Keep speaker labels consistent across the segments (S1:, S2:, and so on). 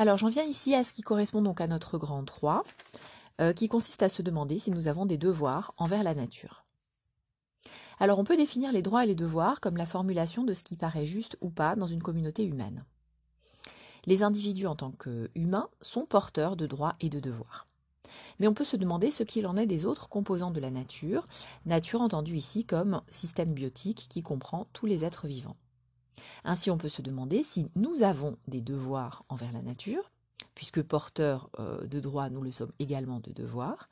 S1: Alors j'en viens ici à ce qui correspond donc à notre grand 3, euh, qui consiste à se demander si nous avons des devoirs envers la nature. Alors on peut définir les droits et les devoirs comme la formulation de ce qui paraît juste ou pas dans une communauté humaine. Les individus en tant qu'humains sont porteurs de droits et de devoirs. Mais on peut se demander ce qu'il en est des autres composants de la nature, nature entendue ici comme système biotique qui comprend tous les êtres vivants. Ainsi, on peut se demander si nous avons des devoirs envers la nature, puisque porteurs euh, de droits, nous le sommes également de devoirs,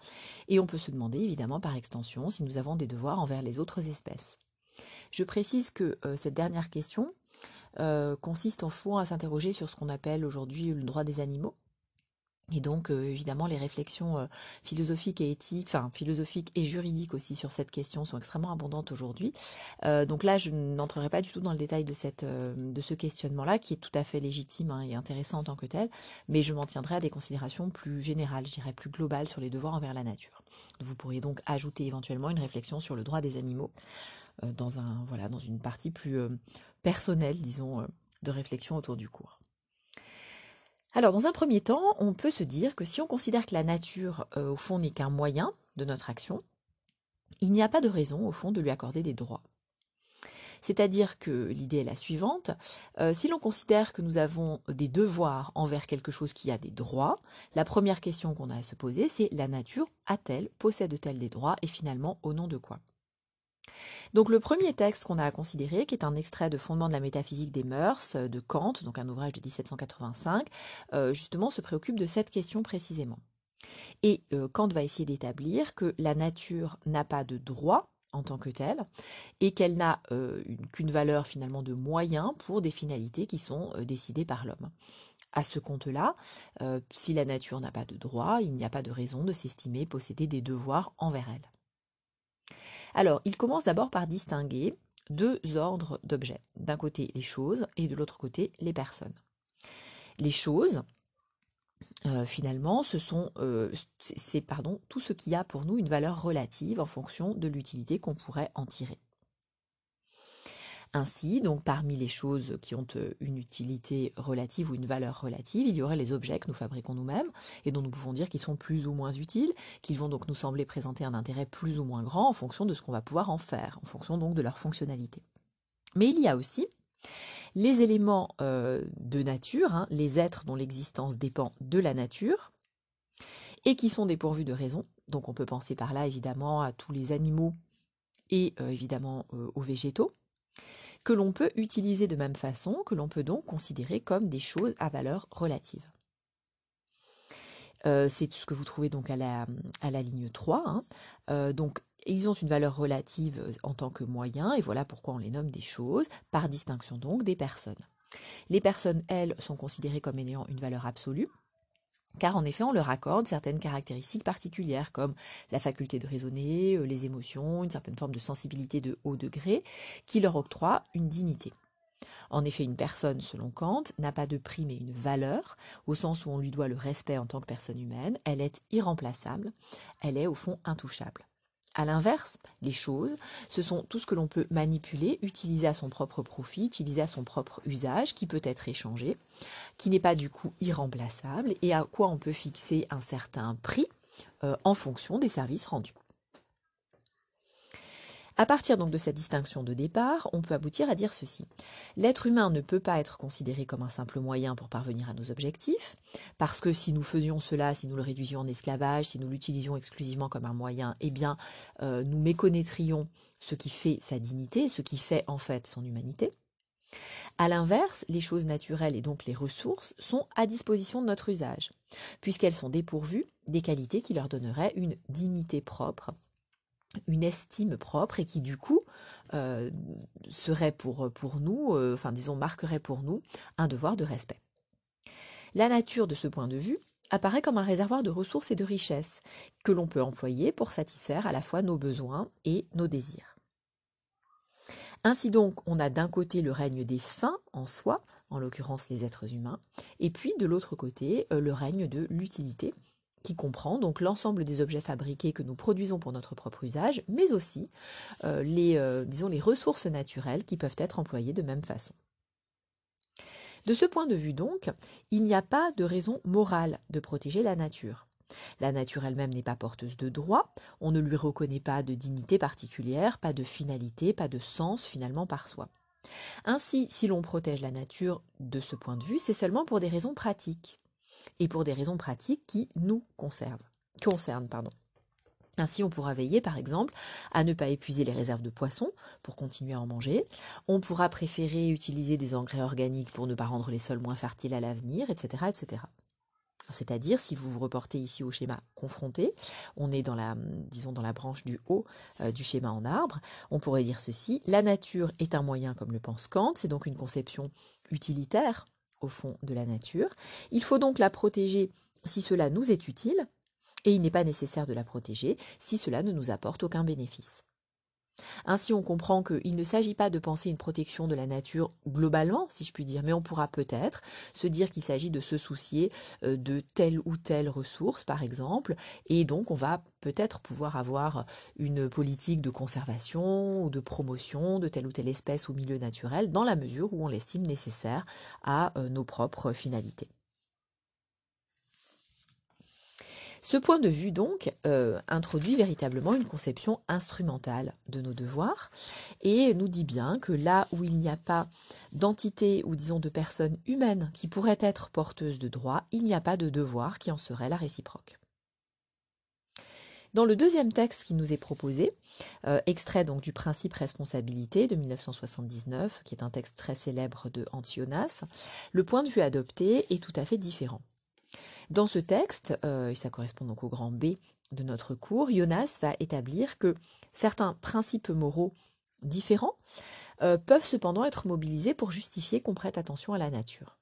S1: et on peut se demander évidemment par extension si nous avons des devoirs envers les autres espèces. Je précise que euh, cette dernière question euh, consiste en fond à s'interroger sur ce qu'on appelle aujourd'hui le droit des animaux, et donc, euh, évidemment, les réflexions euh, philosophiques et éthiques, enfin philosophiques et juridiques aussi sur cette question sont extrêmement abondantes aujourd'hui. Euh, donc là, je n'entrerai pas du tout dans le détail de, cette, de ce questionnement-là, qui est tout à fait légitime hein, et intéressant en tant que tel, mais je m'en tiendrai à des considérations plus générales, je dirais plus globales sur les devoirs envers la nature. Vous pourriez donc ajouter éventuellement une réflexion sur le droit des animaux dans, un, voilà, dans une partie plus personnelle, disons, de réflexion autour du cours. Alors, dans un premier temps, on peut se dire que si on considère que la nature, euh, au fond, n'est qu'un moyen de notre action, il n'y a pas de raison, au fond, de lui accorder des droits. C'est-à-dire que l'idée est la suivante, euh, si l'on considère que nous avons des devoirs envers quelque chose qui a des droits, la première question qu'on a à se poser, c'est la nature a-t-elle, possède-t-elle des droits, et finalement, au nom de quoi? Donc le premier texte qu'on a à considérer, qui est un extrait de Fondement de la métaphysique des mœurs euh, de Kant, donc un ouvrage de 1785, euh, justement se préoccupe de cette question précisément. Et euh, Kant va essayer d'établir que la nature n'a pas de droit en tant que telle, et qu'elle n'a qu'une valeur finalement de moyen pour des finalités qui sont décidées par l'homme. À ce compte-là, si la nature n'a pas de droit, il n'y a pas de raison de s'estimer posséder des devoirs envers elle. Alors, il commence d'abord par distinguer deux ordres d'objets. D'un côté, les choses et de l'autre côté, les personnes. Les choses, euh, finalement, ce sont, euh, c'est pardon, tout ce qui a pour nous une valeur relative en fonction de l'utilité qu'on pourrait en tirer. Ainsi, donc parmi les choses qui ont euh, une utilité relative ou une valeur relative, il y aurait les objets que nous fabriquons nous-mêmes et dont nous pouvons dire qu'ils sont plus ou moins utiles, qu'ils vont donc nous sembler présenter un intérêt plus ou moins grand en fonction de ce qu'on va pouvoir en faire, en fonction donc de leur fonctionnalité. Mais il y a aussi les éléments euh, de nature, hein, les êtres dont l'existence dépend de la nature, et qui sont dépourvus de raison. Donc on peut penser par là évidemment à tous les animaux et euh, évidemment aux végétaux que l'on peut utiliser de même façon, que l'on peut donc considérer comme des choses à valeur relative. Euh, c'est ce que vous trouvez donc à la, ligne 3. Hein. Euh, donc, ils ont une valeur relative en tant que moyen, et voilà pourquoi on les nomme des choses, par distinction donc des personnes. Les personnes, elles, sont considérées comme ayant une valeur absolue, car en effet on leur accorde certaines caractéristiques particulières comme la faculté de raisonner, euh, les émotions, une certaine forme de sensibilité de haut degré, qui leur octroie une dignité. En effet, une personne, selon Kant, n'a pas de prix mais une valeur, au sens où on lui doit le respect en tant que personne humaine, elle est irremplaçable, elle est au fond intouchable. À l'inverse, les choses, ce sont tout ce que l'on peut manipuler, utiliser à son propre profit, utiliser à son propre usage, qui peut être échangé, qui n'est pas du coup irremplaçable et à quoi on peut fixer un certain prix euh, en fonction des services rendus. À partir donc de cette distinction de départ, on peut aboutir à dire ceci. L'être humain ne peut pas être considéré comme un simple moyen pour parvenir à nos objectifs, parce que si nous faisions cela, si nous le réduisions en esclavage, si nous l'utilisions exclusivement comme un moyen, eh bien, euh, nous méconnaîtrions ce qui fait sa dignité, ce qui fait en fait son humanité. À l'inverse, les choses naturelles et donc les ressources sont à disposition de notre usage, puisqu'elles sont dépourvues des qualités qui leur donneraient une dignité propre une estime propre et qui du coup euh, serait pour, nous, euh, enfin disons marquerait pour nous un devoir de respect. La nature de ce point de vue apparaît comme un réservoir de ressources et de richesses que l'on peut employer pour satisfaire à la fois nos besoins et nos désirs. Ainsi donc, on a d'un côté le règne des fins en soi, en l'occurrence les êtres humains, et puis de l'autre côté euh, le règne de l'utilité, qui comprend donc l'ensemble des objets fabriqués que nous produisons pour notre propre usage, mais aussi euh, les, euh, disons, les ressources naturelles qui peuvent être employées de même façon. De ce point de vue donc, il n'y a pas de raison morale de protéger la nature. La nature elle-même n'est pas porteuse de droit, on ne lui reconnaît pas de dignité particulière, pas de finalité, pas de sens finalement par soi. Ainsi, si l'on protège la nature de ce point de vue, c'est seulement pour des raisons pratiques, et pour des raisons pratiques qui nous conservent, concernent. Pardon. Ainsi, on pourra veiller, par exemple, à ne pas épuiser les réserves de poissons pour continuer à en manger. On pourra préférer utiliser des engrais organiques pour ne pas rendre les sols moins fertiles à l'avenir, etc., etc. C'est-à-dire, si vous vous reportez ici au schéma confronté, on est dans la, disons, dans la branche du haut euh, du schéma en arbre, on pourrait dire ceci, la nature est un moyen comme le pense Kant, c'est donc une conception utilitaire au fond de la nature. Il faut donc la protéger si cela nous est utile, et il n'est pas nécessaire de la protéger si cela ne nous apporte aucun bénéfice. Ainsi, on comprend qu'il ne s'agit pas de penser une protection de la nature globalement, si je puis dire, mais on pourra peut-être se dire qu'il s'agit de se soucier euh, de telle ou telle ressource, par exemple, et donc on va peut-être pouvoir avoir une politique de conservation ou de promotion de telle ou telle espèce ou milieu naturel dans la mesure où on l'estime nécessaire à euh, nos propres finalités. Ce point de vue, donc, euh, introduit véritablement une conception instrumentale de nos devoirs et nous dit bien que là où il n'y a pas d'entité ou disons de personnes humaines qui pourraient être porteuses de droits, il n'y a pas de devoir qui en serait la réciproque. Dans le deuxième texte qui nous est proposé, euh, extrait donc du principe responsabilité de 1979, qui est un texte très célèbre de Antionas, le point de vue adopté est tout à fait différent. Dans ce texte, euh, et ça correspond donc au grand B de notre cours, Jonas va établir que certains principes moraux différents euh, peuvent cependant être mobilisés pour justifier qu'on prête attention à la nature.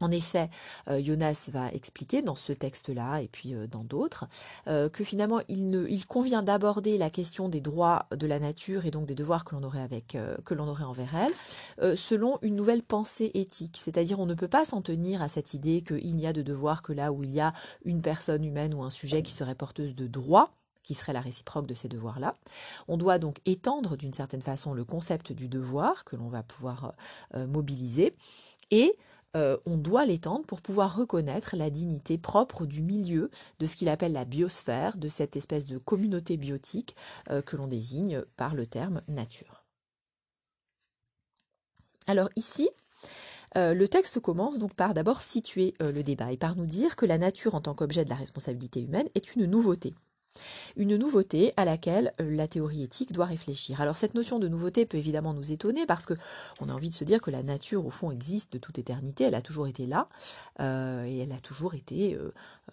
S1: En effet, euh, Jonas va expliquer dans ce texte-là et puis euh, dans d'autres euh, que finalement il, convient d'aborder la question des droits de la nature et donc des devoirs que l'on aurait avec que l'on aurait envers elle selon une nouvelle pensée éthique. C'est-à-dire on ne peut pas s'en tenir à cette idée qu'il n'y a de devoirs que là où il y a une personne humaine ou un sujet qui serait porteuse de droits qui serait la réciproque de ces devoirs-là. On doit donc étendre d'une certaine façon le concept du devoir que l'on va pouvoir mobiliser et euh, on doit l'étendre pour pouvoir reconnaître la dignité propre du milieu, de ce qu'il appelle la biosphère, de cette espèce de communauté biotique euh, que l'on désigne par le terme nature. Alors ici, euh, le texte commence donc par d'abord situer le débat et par nous dire que la nature en tant qu'objet de la responsabilité humaine est une nouveauté. Une nouveauté à laquelle euh, la théorie éthique doit réfléchir. Alors cette notion de nouveauté peut évidemment nous étonner parce que on a envie de se dire que la nature au fond existe de toute éternité, elle a toujours été là euh, et elle a toujours été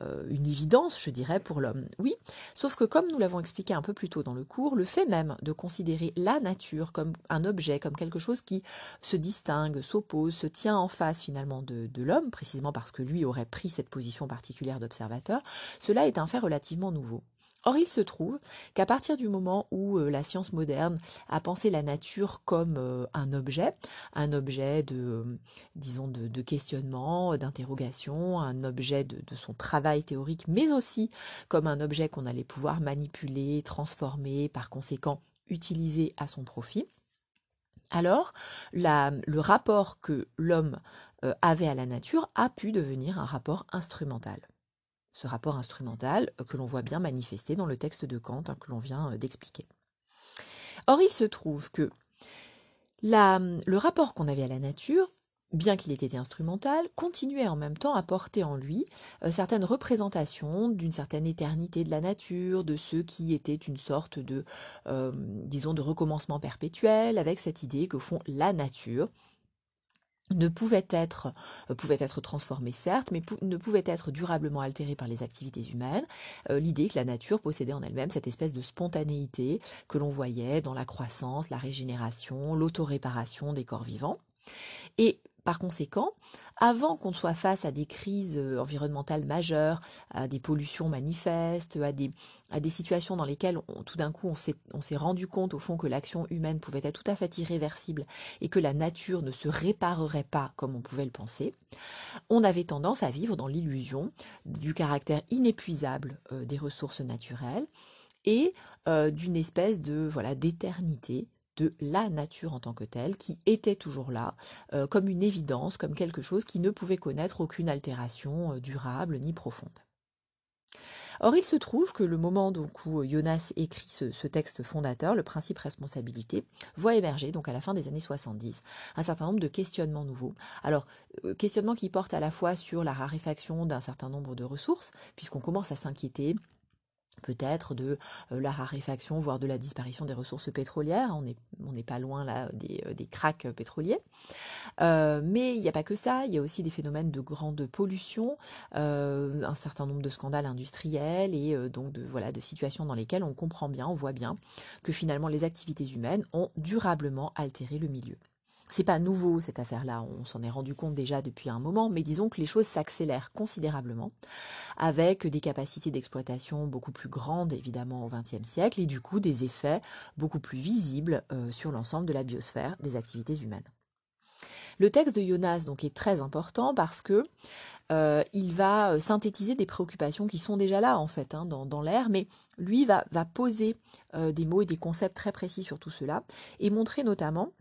S1: euh, une évidence, je dirais, pour l'homme. Oui, sauf que comme nous l'avons expliqué un peu plus tôt dans le cours, le fait même de considérer la nature comme un objet, comme quelque chose qui se distingue, s'oppose, se tient en face finalement de, de l'homme, précisément parce que lui aurait pris cette position particulière d'observateur, cela est un fait relativement nouveau. Or, il se trouve qu'à partir du moment où euh, la science moderne a pensé la nature comme euh, un objet, un objet de, euh, disons, de, questionnement, d'interrogation, un objet de, son travail théorique, mais aussi comme un objet qu'on allait pouvoir manipuler, transformer, par conséquent utiliser à son profit, alors le rapport que l'homme avait à la nature a pu devenir un rapport instrumental ce rapport instrumental euh, que l'on voit bien manifesté dans le texte de Kant hein, que l'on vient euh, d'expliquer. Or, il se trouve que le rapport qu'on avait à la nature, bien qu'il ait été instrumental, continuait en même temps à porter en lui euh, certaines représentations d'une certaine éternité de la nature, de ce qui était une sorte de, disons, de recommencement perpétuel, avec cette idée que font la nature ne pouvait être, euh, pouvait être transformé certes, mais ne pouvait être durablement altéré par les activités humaines. Euh, l'idée que la nature possédait en elle-même cette espèce de spontanéité que l'on voyait dans la croissance, la régénération, l'autoréparation des corps vivants. Et par conséquent, avant qu'on soit face à des crises euh, environnementales majeures, à des pollutions manifestes, à des, à situations dans lesquelles tout d'un coup on s'est rendu compte au fond que l'action humaine pouvait être tout à fait irréversible et que la nature ne se réparerait pas comme on pouvait le penser, on avait tendance à vivre dans l'illusion du caractère inépuisable euh, des ressources naturelles et euh, d'une espèce de voilà d'éternité de la nature en tant que telle, qui était toujours là, euh, comme une évidence, comme quelque chose qui ne pouvait connaître aucune altération euh, durable ni profonde. Or, il se trouve que le moment donc, où Jonas écrit ce, texte fondateur, le principe responsabilité, voit émerger, donc à la fin des années 70, un certain nombre de questionnements nouveaux. Alors, euh, questionnements qui portent à la fois sur la raréfaction d'un certain nombre de ressources, puisqu'on commence à s'inquiéter peut-être de euh, la raréfaction, voire de la disparition des ressources pétrolières. On n'est pas loin là des, euh, des cracks pétroliers. Euh, mais il n'y a pas que ça, il y a aussi des phénomènes de grande pollution, un certain nombre de scandales industriels et donc voilà, de situations dans lesquelles on comprend bien, on voit bien que finalement les activités humaines ont durablement altéré le milieu. C'est pas nouveau cette affaire-là, on s'en est rendu compte déjà depuis un moment, mais disons que les choses s'accélèrent considérablement, avec des capacités d'exploitation beaucoup plus grandes évidemment au XXe siècle, et du coup des effets beaucoup plus visibles euh, sur l'ensemble de la biosphère des activités humaines. Le texte de Jonas donc est très important parce que euh, il va euh, synthétiser des préoccupations qui sont déjà là en fait hein, dans, l'air, mais lui va, va poser des mots et des concepts très précis sur tout cela et montrer notamment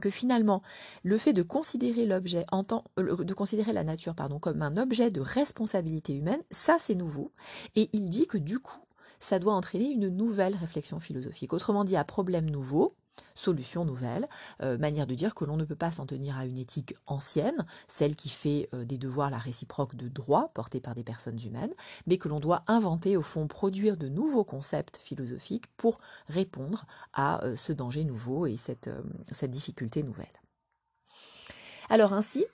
S1: que finalement le fait de considérer l'objet en euh, de considérer la nature pardon comme un objet de responsabilité humaine, ça c'est nouveau et il dit que du coup ça doit entraîner une nouvelle réflexion philosophique. Autrement dit, à problème nouveau, solution nouvelle, euh, manière de dire que l'on ne peut pas s'en tenir à une éthique ancienne, celle qui fait euh, des devoirs la réciproque de droit portés par des personnes humaines, mais que l'on doit inventer, au fond, produire de nouveaux concepts philosophiques pour répondre à euh, ce danger nouveau et cette difficulté nouvelle. Alors ainsi,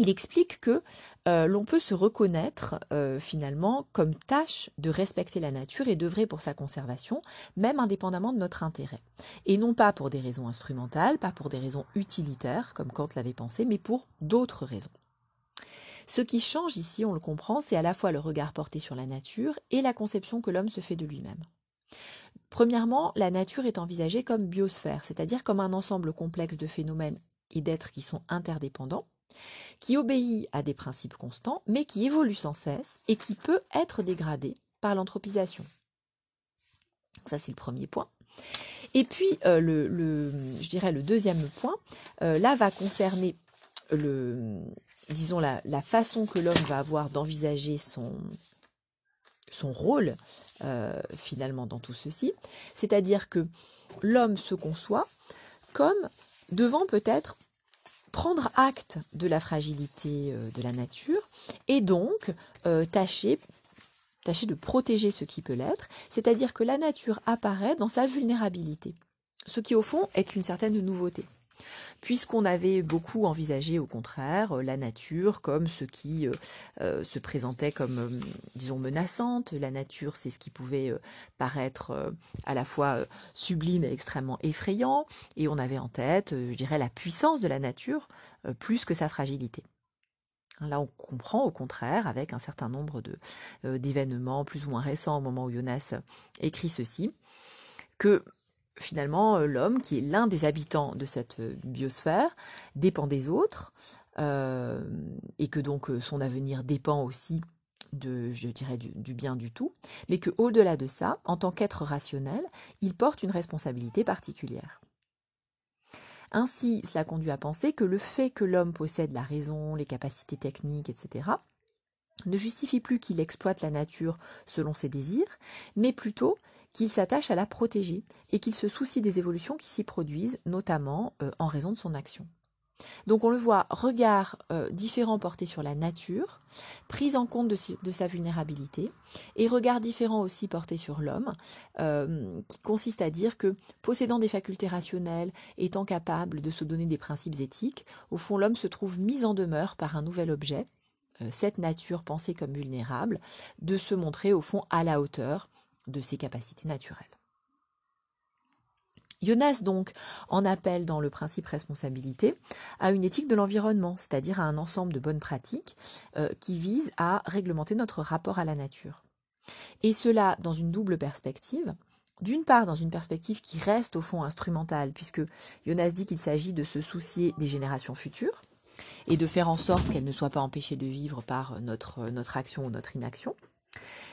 S1: il explique que euh, l'on peut se reconnaître euh, finalement comme tâche de respecter la nature et d'œuvrer pour sa conservation, même indépendamment de notre intérêt. Et non pas pour des raisons instrumentales, pas pour des raisons utilitaires, comme Kant l'avait pensé, mais pour d'autres raisons. Ce qui change ici, on le comprend, c'est à la fois le regard porté sur la nature et la conception que l'homme se fait de lui-même. Premièrement, la nature est envisagée comme biosphère, c'est-à-dire comme un ensemble complexe de phénomènes et d'êtres qui sont interdépendants, qui obéit à des principes constants, mais qui évolue sans cesse et qui peut être dégradé par l'anthropisation. Ça, c'est le premier point. Et puis, euh, le, je dirais le deuxième point, euh, là, va concerner le, disons, la, façon que l'homme va avoir d'envisager son, son rôle, euh, finalement, dans tout ceci. C'est-à-dire que l'homme se conçoit comme devant peut-être prendre acte de la fragilité euh, de la nature et donc euh, tâcher, tâcher de protéger ce qui peut l'être, c'est-à-dire que la nature apparaît dans sa vulnérabilité, ce qui au fond est une certaine nouveauté puisqu'on avait beaucoup envisagé au contraire euh, la nature comme ce qui euh, euh, se présentait comme, disons, menaçante. La nature, c'est ce qui pouvait paraître à la fois sublime et extrêmement effrayant, et on avait en tête, je dirais, la puissance de la nature plus que sa fragilité. Là, on comprend au contraire, avec un certain nombre d'événements plus ou moins récents au moment où Jonas écrit ceci, que finalement, euh, l'homme, qui est l'un des habitants de cette euh, biosphère, dépend des autres, euh, et que donc son avenir dépend aussi de, je dirais, du, bien du tout, mais qu'au-delà de ça, en tant qu'être rationnel, il porte une responsabilité particulière. Ainsi, cela conduit à penser que le fait que l'homme possède la raison, les capacités techniques, etc., ne justifie plus qu'il exploite la nature selon ses désirs, mais plutôt qu'il s'attache à la protéger et qu'il se soucie des évolutions qui s'y produisent, notamment euh, en raison de son action. Donc on le voit, regard euh, différent porté sur la nature, prise en compte de, sa vulnérabilité, et regard différent aussi porté sur l'homme, euh, qui consiste à dire que possédant des facultés rationnelles, étant capable de se donner des principes éthiques, au fond l'homme se trouve mis en demeure par un nouvel objet, cette nature pensée comme vulnérable, de se montrer au fond à la hauteur de ses capacités naturelles. Jonas donc en appelle dans le principe responsabilité à une éthique de l'environnement, c'est-à-dire à un ensemble de bonnes pratiques euh, qui visent à réglementer notre rapport à la nature. Et cela dans une double perspective. D'une part, dans une perspective qui reste au fond instrumentale, puisque Jonas dit qu'il s'agit de se soucier des générations futures et de faire en sorte qu'elles ne soient pas empêchées de vivre par notre, notre action ou notre inaction.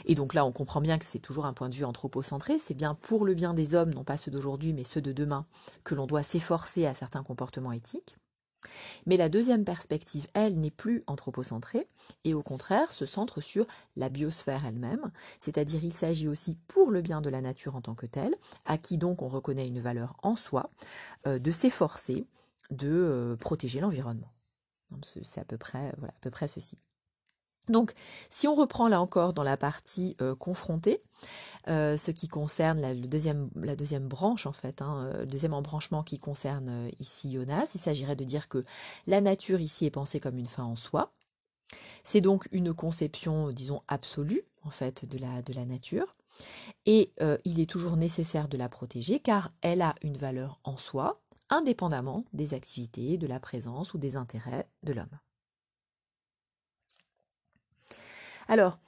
S1: Et donc là, on comprend bien que c'est toujours un point de vue anthropocentré, c'est bien pour le bien des hommes, non pas ceux d'aujourd'hui, mais ceux de demain, que l'on doit s'efforcer à certains comportements éthiques. Mais la deuxième perspective, elle, n'est plus anthropocentrée et au contraire se centre sur la biosphère elle-même, c'est-à-dire il s'agit aussi pour le bien de la nature en tant que telle, à qui donc on reconnaît une valeur en soi, euh, de s'efforcer de euh, protéger l'environnement. C'est à peu près, voilà, à peu près ceci. Donc, si on reprend là encore dans la partie euh, confrontée, euh, ce qui concerne la, deuxième, branche en fait, hein, euh, le deuxième embranchement qui concerne ici Jonas, il s'agirait de dire que la nature ici est pensée comme une fin en soi. C'est donc une conception, disons, absolue en fait de la nature. Et il est toujours nécessaire de la protéger car elle a une valeur en soi, indépendamment des activités, de la présence ou des intérêts de l'homme. Alors,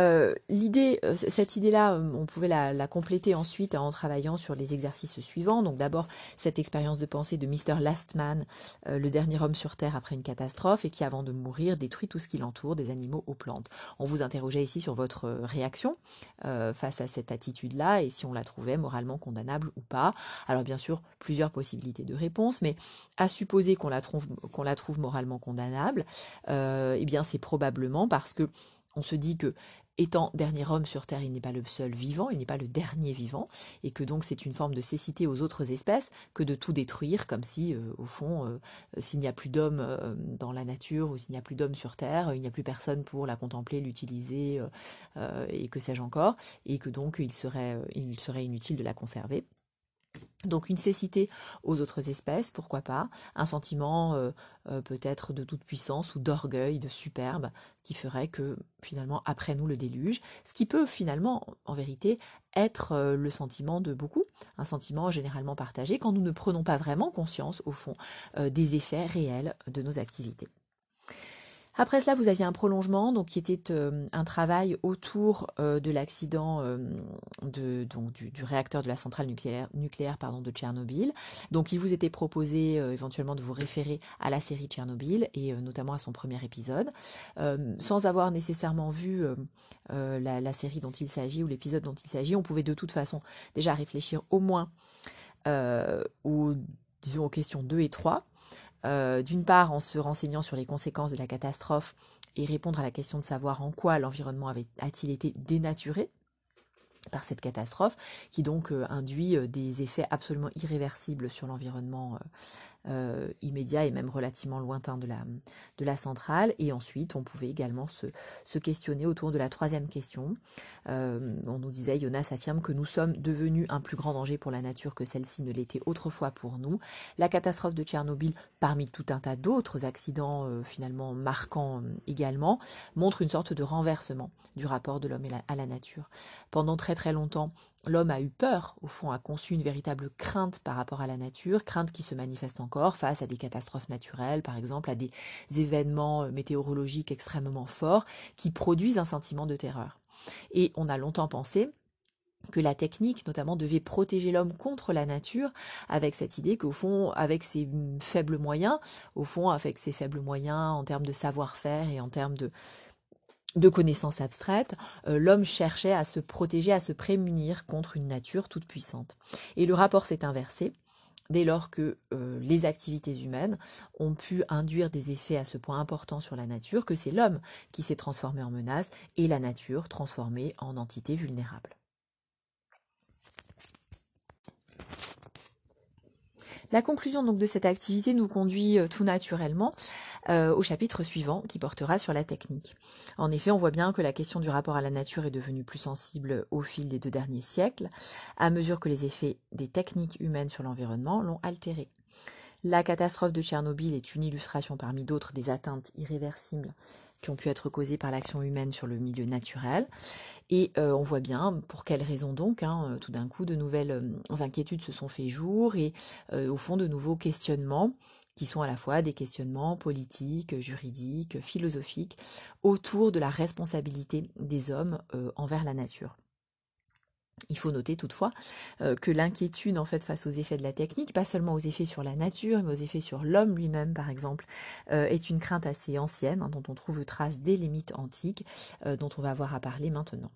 S1: euh, l'idée, euh, cette idée-là, euh, on pouvait la, compléter ensuite en travaillant sur les exercices suivants. Donc d'abord cette expérience de pensée de Mr. Lastman, le dernier homme sur Terre après une catastrophe et qui, avant de mourir, détruit tout ce qui l'entoure, des animaux aux plantes. On vous interrogeait ici sur votre réaction face à cette attitude-là et si on la trouvait moralement condamnable ou pas. Alors bien sûr, plusieurs possibilités de réponse, mais à supposer qu'on la trouve, qu'on la trouve moralement condamnable, eh bien c'est probablement parce que on se dit que étant dernier homme sur Terre, il n'est pas le seul vivant, il n'est pas le dernier vivant, et que donc c'est une forme de cécité aux autres espèces que de tout détruire, comme si, euh, au fond, euh, s'il n'y a plus d'hommes euh, dans la nature ou s'il n'y a plus d'hommes sur Terre, il n'y a plus personne pour la contempler, l'utiliser, et que sais-je encore, et que donc il serait inutile de la conserver. Donc une cécité aux autres espèces, pourquoi pas, un sentiment euh, euh, peut-être de toute puissance ou d'orgueil, de superbe, qui ferait que finalement après nous le déluge, ce qui peut finalement en vérité être euh, le sentiment de beaucoup, un sentiment généralement partagé quand nous ne prenons pas vraiment conscience au fond des effets réels de nos activités. Après cela, vous aviez un prolongement, donc qui était euh, un travail autour euh, de l'accident euh, du, réacteur de la centrale nucléaire, nucléaire pardon, de Tchernobyl. Donc, il vous était proposé éventuellement de vous référer à la série Tchernobyl et notamment à son premier épisode, sans avoir nécessairement vu la, la, série dont il s'agit ou l'épisode dont il s'agit. On pouvait de toute façon déjà réfléchir au moins aux disons aux questions 2 et 3 euh, d'une part en se renseignant sur les conséquences de la catastrophe et répondre à la question de savoir en quoi l'environnement a-t-il été dénaturé par cette catastrophe, qui donc euh, induit euh, des effets absolument irréversibles sur l'environnement euh, immédiat et même relativement lointain de la, de la centrale. Et ensuite, on pouvait également se, se questionner autour de la troisième question. On nous disait, Jonas affirme que nous sommes devenus un plus grand danger pour la nature que celle-ci ne l'était autrefois pour nous. La catastrophe de Tchernobyl, parmi tout un tas d'autres accidents finalement marquants également, montre une sorte de renversement du rapport de l'homme à la nature. Pendant très très longtemps, l'homme a eu peur, au fond, a conçu une véritable crainte par rapport à la nature, crainte qui se manifeste encore face à des catastrophes naturelles, par exemple, à des événements euh, météorologiques extrêmement forts qui produisent un sentiment de terreur. Et on a longtemps pensé que la technique notamment devait protéger l'homme contre la nature avec cette idée qu'au fond avec ses faibles moyens au fond avec ses faibles moyens en termes de savoir-faire et en termes de de connaissances abstraites, euh, l'homme cherchait à se protéger, à se prémunir contre une nature toute puissante. Et le rapport s'est inversé dès lors que euh, les activités humaines ont pu induire des effets à ce point important sur la nature que c'est l'homme qui s'est transformé en menace et la nature transformée en entité vulnérable. La conclusion donc de cette activité nous conduit euh, tout naturellement euh, au chapitre suivant qui portera sur la technique. En effet, on voit bien que la question du rapport à la nature est devenue plus sensible au fil des deux derniers siècles, à mesure que les effets des techniques humaines sur l'environnement l'ont altéré. La catastrophe de Tchernobyl est une illustration parmi d'autres des atteintes irréversibles qui ont pu être causées par l'action humaine sur le milieu naturel. Et euh, on voit bien pour quelles raisons donc, hein, euh, tout d'un coup, de nouvelles euh, inquiétudes se sont fait jour et au fond de nouveaux questionnements qui sont à la fois des questionnements politiques, juridiques, philosophiques, autour de la responsabilité des hommes envers la nature. Il faut noter toutefois euh, que l'inquiétude en fait face aux effets de la technique, pas seulement aux effets sur la nature, mais aux effets sur l'homme lui-même par exemple, euh, est une crainte assez ancienne hein, dont on trouve trace des limites antiques, euh, dont on va avoir à parler maintenant.